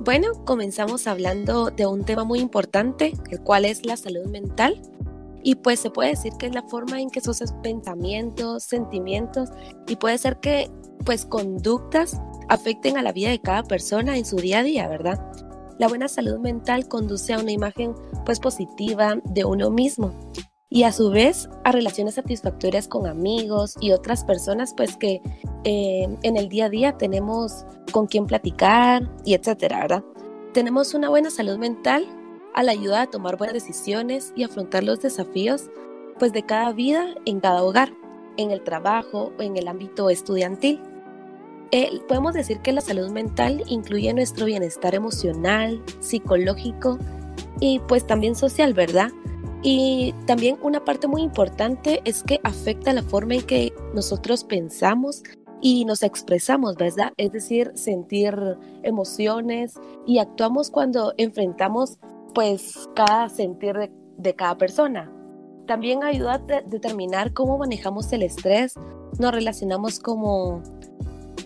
Bueno, comenzamos hablando de un tema muy importante, el cual es la salud mental. Y pues se puede decir que es la forma en que sus pensamientos, sentimientos y puede ser que pues conductas afecten a la vida de cada persona en su día a día, ¿verdad? La buena salud mental conduce a una imagen pues positiva de uno mismo y a su vez a relaciones satisfactorias con amigos y otras personas pues que eh, en el día a día tenemos con quien platicar y etcétera, ¿verdad? Tenemos una buena salud mental a la ayuda a tomar buenas decisiones y afrontar los desafíos pues de cada vida en cada hogar, en el trabajo o en el ámbito estudiantil. Eh, podemos decir que la salud mental incluye nuestro bienestar emocional, psicológico y pues también social, ¿verdad? Y también una parte muy importante es que afecta la forma en que nosotros pensamos y nos expresamos, ¿verdad? Es decir, sentir emociones y actuamos cuando enfrentamos pues cada sentir de, cada persona. También ayuda a determinar cómo manejamos el estrés, nos relacionamos como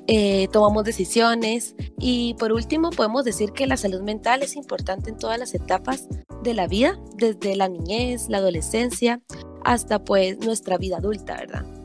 eh, tomamos decisiones y por último podemos decir que la salud mental es importante en todas las etapas de la vida, desde la niñez, la adolescencia, hasta pues nuestra vida adulta, ¿verdad?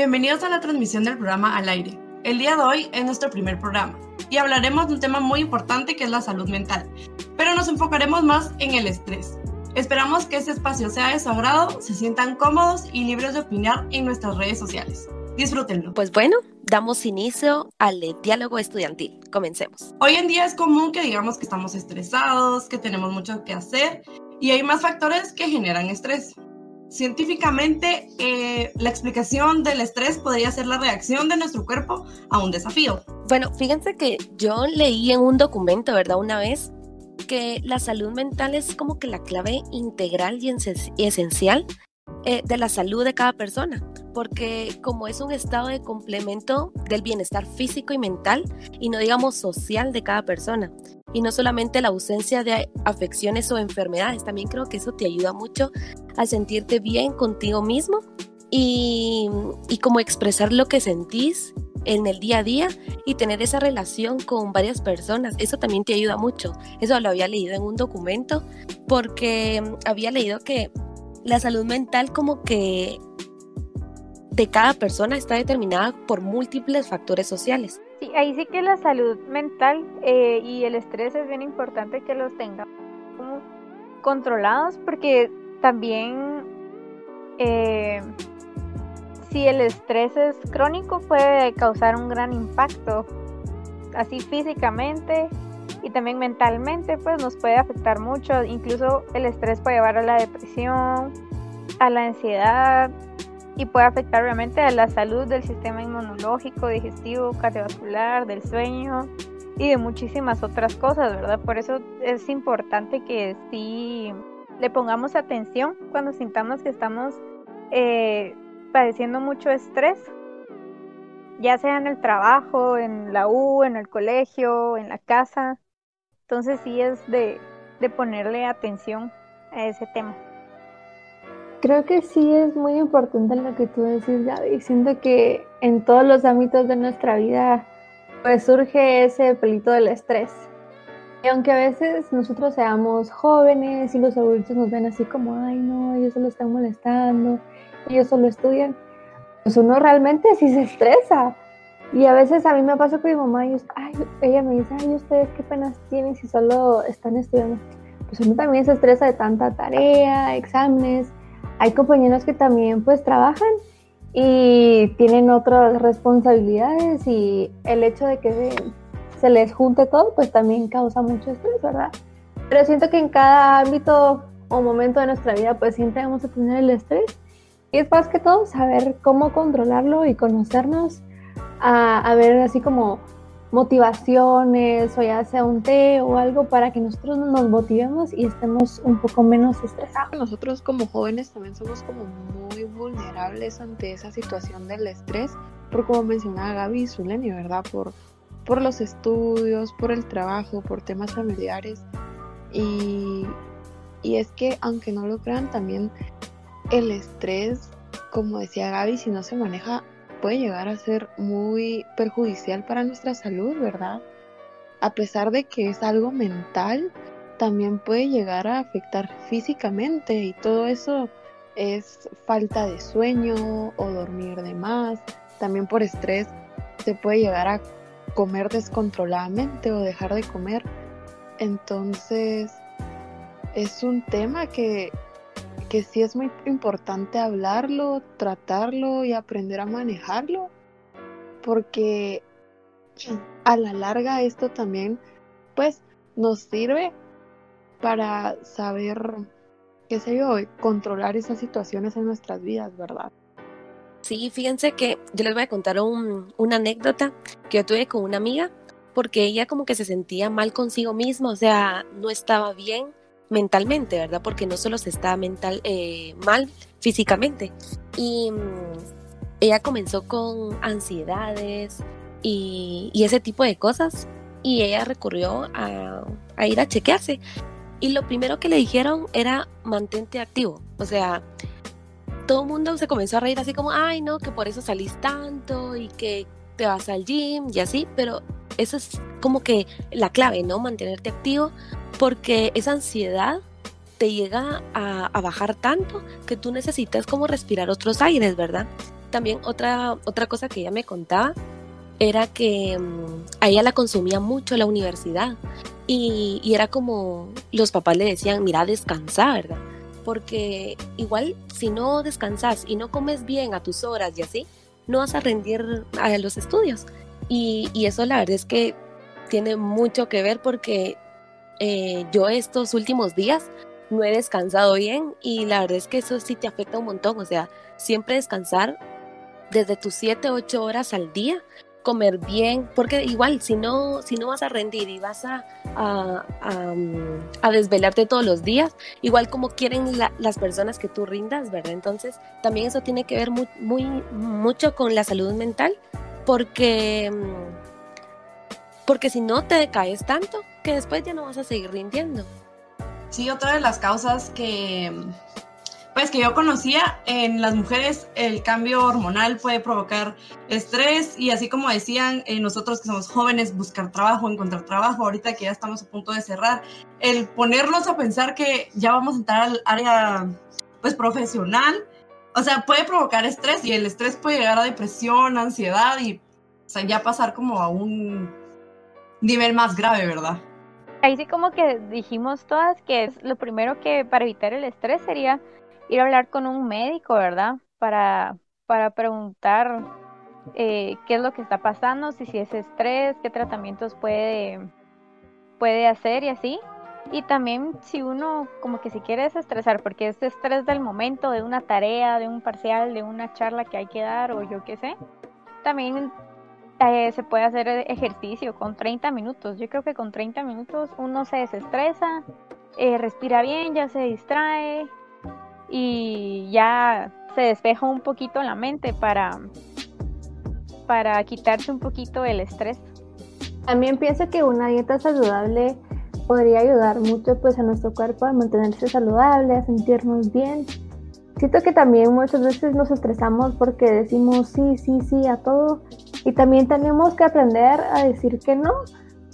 Bienvenidos a la transmisión del programa Al aire. El día de hoy es nuestro primer programa y hablaremos de un tema muy importante que es la salud mental, pero nos enfocaremos más en el estrés. Esperamos que este espacio sea de su agrado, se sientan cómodos y libres de opinar en nuestras redes sociales. Disfrútenlo. Pues bueno, damos inicio al diálogo estudiantil. Comencemos. Hoy en día es común que digamos que estamos estresados, que tenemos mucho que hacer y hay más factores que generan estrés. Científicamente, eh, la explicación del estrés podría ser la reacción de nuestro cuerpo a un desafío. Bueno, fíjense que yo leí en un documento, ¿verdad? Una vez que la salud mental es como que la clave integral y esencial eh, de la salud de cada persona, porque como es un estado de complemento del bienestar físico y mental, y no digamos social de cada persona, y no solamente la ausencia de afecciones o enfermedades, también creo que eso te ayuda mucho a sentirte bien contigo mismo y, y como expresar lo que sentís en el día a día y tener esa relación con varias personas. Eso también te ayuda mucho. Eso lo había leído en un documento porque había leído que la salud mental como que de cada persona está determinada por múltiples factores sociales. Sí, ahí sí que la salud mental eh, y el estrés es bien importante que los tengamos controlados porque también eh, si el estrés es crónico puede causar un gran impacto, así físicamente y también mentalmente, pues nos puede afectar mucho. Incluso el estrés puede llevar a la depresión, a la ansiedad y puede afectar obviamente a la salud del sistema inmunológico, digestivo, cardiovascular, del sueño y de muchísimas otras cosas, ¿verdad? Por eso es importante que sí le pongamos atención cuando sintamos que estamos eh, padeciendo mucho estrés, ya sea en el trabajo, en la U, en el colegio, en la casa. Entonces sí es de, ponerle atención a ese tema. Creo que sí es muy importante lo que tú decís, Gaby. Siento que en todos los ámbitos de nuestra vida pues surge ese pelito del estrés. Y aunque a veces nosotros seamos jóvenes y los adultos nos ven así como, ay no, ellos solo están molestando, ellos solo estudian, pues uno realmente sí se estresa. Y a veces a mí me pasa con mi mamá y ella me dice, ay, ustedes qué penas tienen si solo están estudiando. Pues uno también se estresa de tanta tarea, exámenes. Hay compañeros que también pues trabajan y tienen otras responsabilidades y el hecho de que se, les junte todo pues también causa mucho estrés, ¿verdad? Pero siento que en cada ámbito o momento de nuestra vida pues siempre vamos a tener el estrés y es más que todo saber cómo controlarlo y conocernos, a, ver así como motivaciones o ya sea un té o algo para que nosotros nos motivemos y estemos un poco menos estresados. Nosotros como jóvenes también somos como muy vulnerables ante esa situación del estrés, por como mencionaba Gaby y Zuleni, ¿verdad? Por, por los estudios, por el trabajo, por temas familiares y Y es que, aunque no lo crean, también el estrés, como decía Gaby, si no se maneja, puede llegar a ser muy perjudicial para nuestra salud, ¿verdad? A pesar de que es algo mental, también puede llegar a afectar físicamente y todo eso es falta de sueño o dormir de más. También por estrés se puede llegar a comer descontroladamente o dejar de comer. Entonces, es un tema que, que sí es muy importante hablarlo, tratarlo y aprender a manejarlo, porque a la larga esto también, pues, nos sirve para saber, qué sé yo, controlar esas situaciones en nuestras vidas, ¿verdad? Sí, fíjense que yo les voy a contar una anécdota que yo tuve con una amiga, porque ella como que se sentía mal consigo misma, o sea, no estaba bien mentalmente, ¿verdad? Porque no solo se estaba mental, eh, mal físicamente. Y mm, ella comenzó con ansiedades y, ese tipo de cosas. Y ella recurrió a, a ir a chequearse. Y lo primero que le dijeron era mantente activo. O sea, todo el mundo se comenzó a reír así como, ay, no, que por eso salís tanto y que te vas al gym y así, pero eso es como que la clave, ¿no? Mantenerte activo porque esa ansiedad te llega a, bajar tanto que tú necesitas como respirar otros aires, ¿verdad? También otra, otra cosa que ella me contaba era que mm, a ella la consumía mucho la universidad y, y, era como los papás le decían, mira, descansa, ¿verdad? porque igual si no descansas y no comes bien a tus horas y así, no vas a rendir a los estudios. Y, eso la verdad es que tiene mucho que ver porque eh, yo estos últimos días no he descansado bien y la verdad es que eso sí te afecta un montón. O sea, siempre descansar desde tus 7, 8 horas al día comer bien, porque igual si no, si no vas a rendir y vas a, a, desvelarte todos los días, igual como quieren las personas que tú rindas, ¿verdad? Entonces también eso tiene que ver muy, muy mucho con la salud mental, porque, porque si no te decaes tanto, que después ya no vas a seguir rindiendo. Sí, otra de las causas que pues que yo conocía, en las mujeres el cambio hormonal puede provocar estrés y así como decían eh, nosotros que somos jóvenes, buscar trabajo, encontrar trabajo, ahorita que ya estamos a punto de cerrar, el ponernos a pensar que ya vamos a entrar al área pues profesional, o sea, puede provocar estrés y el estrés puede llegar a depresión, ansiedad y ya pasar como a un nivel más grave, ¿verdad? Ahí sí como que dijimos todas que lo primero que para evitar el estrés sería ir a hablar con un médico, ¿verdad? Para, para preguntar eh, qué es lo que está pasando, si, si es estrés, qué tratamientos puede, puede hacer y así. Y también si uno como que si quiere desestresar, porque es estrés del momento, de una tarea, de un parcial, de una charla que hay que dar o yo qué sé, también eh, se puede hacer ejercicio con 30 minutos. Yo creo que con 30 minutos uno se desestresa, eh, respira bien, ya se distrae y ya se despeja un poquito la mente para, para quitarse un poquito el estrés. También pienso que una dieta saludable podría ayudar mucho pues a nuestro cuerpo a mantenerse saludable, a sentirnos bien. Siento que también muchas veces nos estresamos porque decimos sí, sí, sí a todo y también tenemos que aprender a decir que no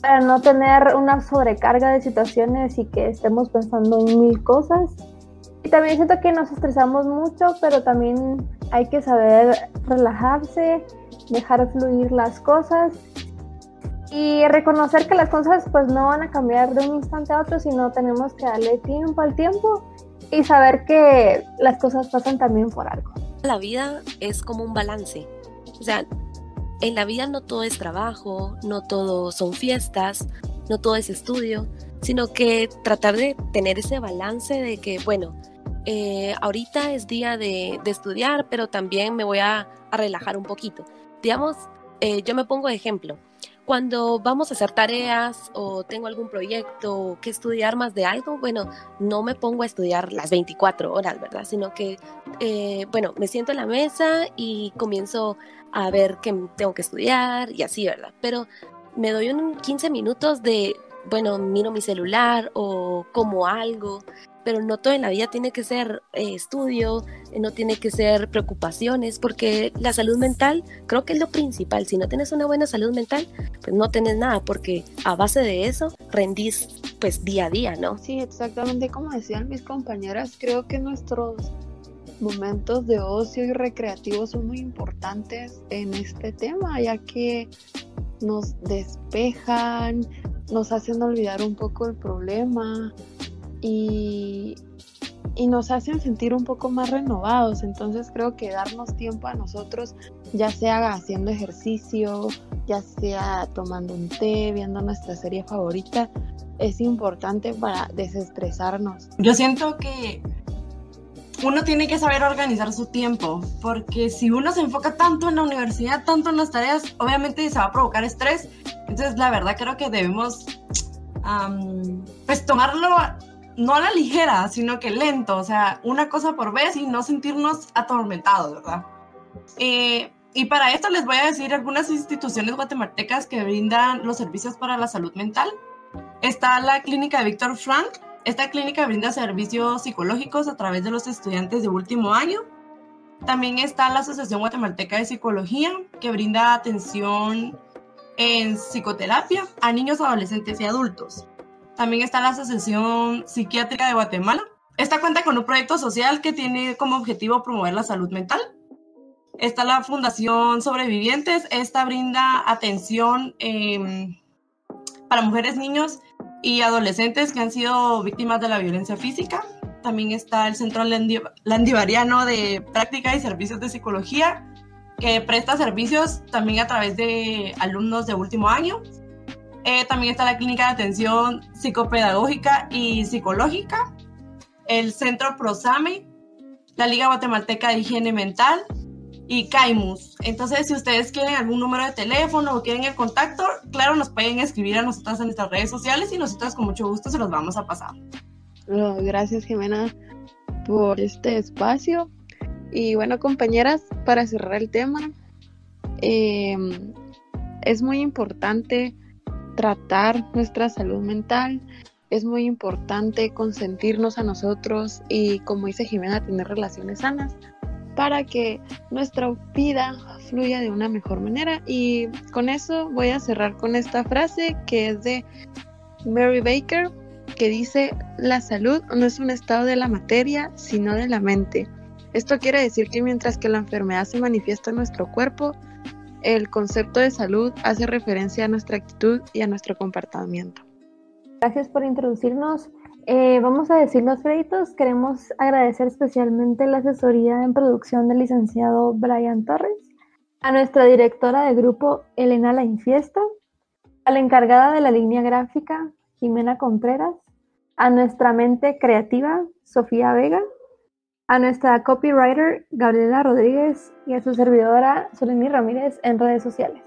para no tener una sobrecarga de situaciones y que estemos pensando en mil cosas y también siento que nos estresamos mucho, pero también hay que saber relajarse, dejar fluir las cosas y reconocer que las cosas pues no van a cambiar de un instante a otro, sino tenemos que darle tiempo al tiempo y saber que las cosas pasan también por algo. La vida es como un balance. O sea, en la vida no todo es trabajo, no todo son fiestas, no todo es estudio, sino que tratar de tener ese balance de que, bueno, eh, ahorita es día de, estudiar, pero también me voy a, relajar un poquito. Digamos, eh, yo me pongo de ejemplo. Cuando vamos a hacer tareas o tengo algún proyecto que estudiar más de algo, bueno, no me pongo a estudiar las 24 horas, ¿verdad? Sino que, eh, bueno, me siento en la mesa y comienzo a ver qué tengo que estudiar y así, ¿verdad? Pero me doy un 15 minutos de, bueno, miro mi celular o como algo pero no todo en la vida tiene que ser eh, estudio, eh, no tiene que ser preocupaciones, porque la salud mental creo que es lo principal. Si no tienes una buena salud mental, pues no tienes nada, porque a base de eso rendís pues día a día, ¿no? Sí, exactamente como decían mis compañeras, creo que nuestros momentos de ocio y recreativos son muy importantes en este tema, ya que nos despejan, nos hacen olvidar un poco el problema y, y, nos hacen sentir un poco más renovados. Entonces creo que darnos tiempo a nosotros, ya sea haciendo ejercicio, ya sea tomando un té, viendo nuestra serie favorita, es importante para desestresarnos. Yo siento que uno tiene que saber organizar su tiempo, porque si uno se enfoca tanto en la universidad, tanto en las tareas, obviamente se va a provocar estrés. Entonces, la verdad creo que debemos, pues, tomarlo no a la ligera, sino que lento, o sea, una cosa por vez y no sentirnos atormentados, ¿verdad? Eh, y para esto les voy a decir algunas instituciones guatemaltecas que brindan los servicios para la salud mental. Está la clínica de Víctor Frank, esta clínica brinda servicios psicológicos a través de los estudiantes de último año. También está la Asociación Guatemalteca de Psicología, que brinda atención en psicoterapia a niños, adolescentes y adultos. También está la Asociación Psiquiátrica de Guatemala. Esta cuenta con un proyecto social que tiene como objetivo promover la salud mental. Está la Fundación Sobrevivientes. Esta brinda atención em, para mujeres, niños y adolescentes que han sido víctimas de la violencia física. También está el Centro Landivariano de Práctica y Servicios de Psicología, que presta servicios también a través de alumnos de último año. Eh, también está la Clínica de Atención Psicopedagógica y Psicológica, el Centro Prosame, la Liga Guatemalteca de Higiene Mental, y Caimus. Entonces, si ustedes quieren algún número de teléfono o quieren el contacto, claro, nos pueden escribir a nosotras en nuestras redes sociales y nosotras con mucho gusto se los vamos a pasar. gracias, Jimena, por este espacio. Y bueno, compañeras, para cerrar el tema, em, es muy importante tratar nuestra salud mental, es muy importante consentirnos a nosotros y, como dice Jimena, tener relaciones sanas para que nuestra vida fluya de una mejor manera. Y con eso voy a cerrar con esta frase que es de Mary Baker, que dice, la salud no es un estado de la materia, sino de la mente. Esto quiere decir que mientras que la enfermedad se manifiesta en nuestro cuerpo, el concepto de salud hace referencia a nuestra actitud y a nuestro comportamiento. Gracias por introducirnos. Eh, vamos a decir los créditos. Queremos agradecer especialmente la asesoría en producción del licenciado Brian Torres, a nuestra directora de grupo Elena La Infiesta, a la encargada de la línea gráfica Jimena Contreras, a nuestra mente creativa Sofía Vega, a nuestra copywriter Gabriela Rodríguez y a su servidora Soleni Ramírez en redes sociales.